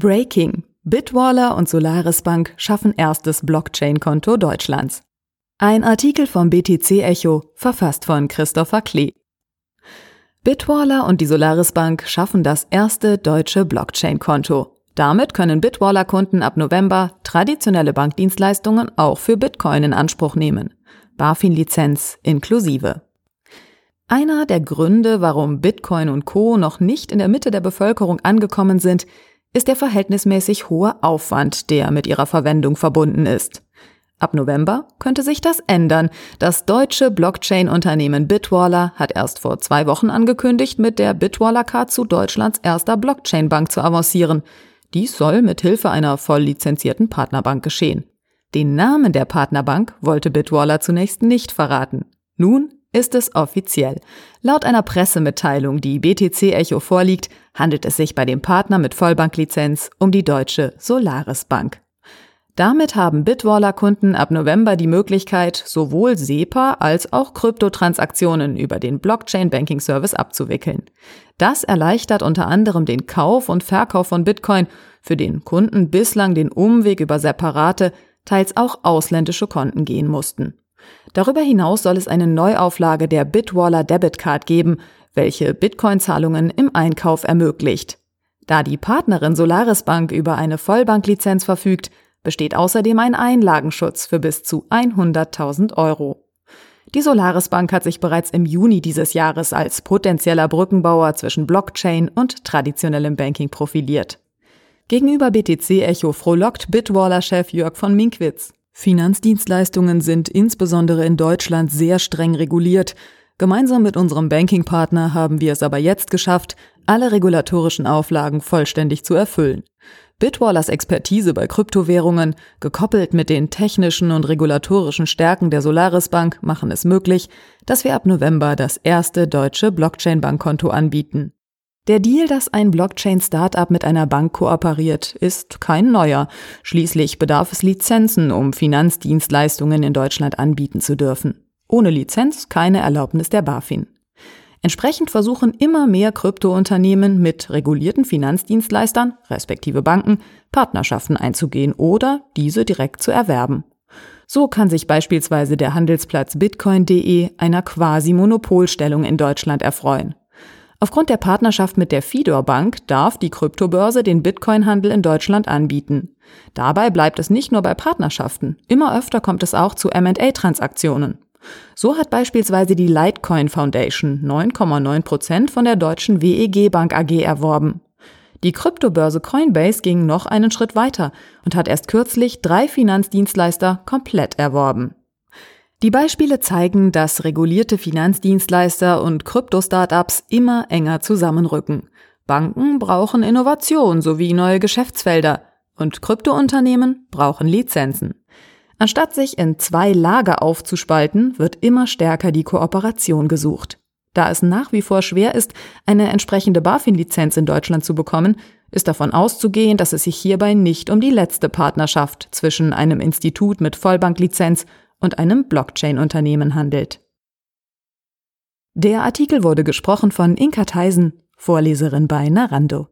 Breaking. Bitwaller und Solaris Bank schaffen erstes Blockchain-Konto Deutschlands. Ein Artikel vom BTC Echo, verfasst von Christopher Klee. Bitwaller und die Solaris Bank schaffen das erste deutsche Blockchain-Konto. Damit können Bitwaller-Kunden ab November traditionelle Bankdienstleistungen auch für Bitcoin in Anspruch nehmen. BaFin-Lizenz inklusive. Einer der Gründe, warum Bitcoin und Co. noch nicht in der Mitte der Bevölkerung angekommen sind, ist der verhältnismäßig hohe Aufwand, der mit ihrer Verwendung verbunden ist. Ab November könnte sich das ändern. Das deutsche Blockchain-Unternehmen Bitwaller hat erst vor zwei Wochen angekündigt, mit der Bitwaller Card zu Deutschlands erster Blockchain-Bank zu avancieren. Dies soll mit Hilfe einer voll lizenzierten Partnerbank geschehen. Den Namen der Partnerbank wollte Bitwaller zunächst nicht verraten. Nun ist es offiziell. Laut einer Pressemitteilung, die BTC Echo vorliegt, handelt es sich bei dem Partner mit Vollbanklizenz um die deutsche Solaris Bank. Damit haben Bitwaller-Kunden ab November die Möglichkeit, sowohl SEPA als auch Kryptotransaktionen über den Blockchain-Banking-Service abzuwickeln. Das erleichtert unter anderem den Kauf und Verkauf von Bitcoin, für den Kunden bislang den Umweg über separate, teils auch ausländische Konten gehen mussten. Darüber hinaus soll es eine Neuauflage der Bitwaller Debit Card geben, welche Bitcoin-Zahlungen im Einkauf ermöglicht. Da die Partnerin Solaris Bank über eine Vollbanklizenz verfügt, besteht außerdem ein Einlagenschutz für bis zu 100.000 Euro. Die Solaris Bank hat sich bereits im Juni dieses Jahres als potenzieller Brückenbauer zwischen Blockchain und traditionellem Banking profiliert. Gegenüber BTC Echo frohlockt Bitwaller-Chef Jörg von Minkwitz. Finanzdienstleistungen sind insbesondere in Deutschland sehr streng reguliert. Gemeinsam mit unserem Bankingpartner haben wir es aber jetzt geschafft, alle regulatorischen Auflagen vollständig zu erfüllen. Bitwallers Expertise bei Kryptowährungen, gekoppelt mit den technischen und regulatorischen Stärken der Solaris Bank, machen es möglich, dass wir ab November das erste deutsche Blockchain-Bankkonto anbieten. Der Deal, dass ein Blockchain-Startup mit einer Bank kooperiert, ist kein neuer. Schließlich bedarf es Lizenzen, um Finanzdienstleistungen in Deutschland anbieten zu dürfen. Ohne Lizenz keine Erlaubnis der BaFin. Entsprechend versuchen immer mehr Kryptounternehmen mit regulierten Finanzdienstleistern, respektive Banken, Partnerschaften einzugehen oder diese direkt zu erwerben. So kann sich beispielsweise der Handelsplatz bitcoin.de einer quasi Monopolstellung in Deutschland erfreuen. Aufgrund der Partnerschaft mit der Fidor Bank darf die Kryptobörse den Bitcoin-Handel in Deutschland anbieten. Dabei bleibt es nicht nur bei Partnerschaften. Immer öfter kommt es auch zu M&A-Transaktionen. So hat beispielsweise die Litecoin Foundation 9,9 Prozent von der deutschen WEG Bank AG erworben. Die Kryptobörse Coinbase ging noch einen Schritt weiter und hat erst kürzlich drei Finanzdienstleister komplett erworben. Die Beispiele zeigen, dass regulierte Finanzdienstleister und Krypto-Startups immer enger zusammenrücken. Banken brauchen Innovation sowie neue Geschäftsfelder und Kryptounternehmen brauchen Lizenzen. Anstatt sich in zwei Lager aufzuspalten, wird immer stärker die Kooperation gesucht. Da es nach wie vor schwer ist, eine entsprechende BaFin-Lizenz in Deutschland zu bekommen, ist davon auszugehen, dass es sich hierbei nicht um die letzte Partnerschaft zwischen einem Institut mit Vollbanklizenz und einem Blockchain-Unternehmen handelt. Der Artikel wurde gesprochen von Inka Theisen, Vorleserin bei Narando.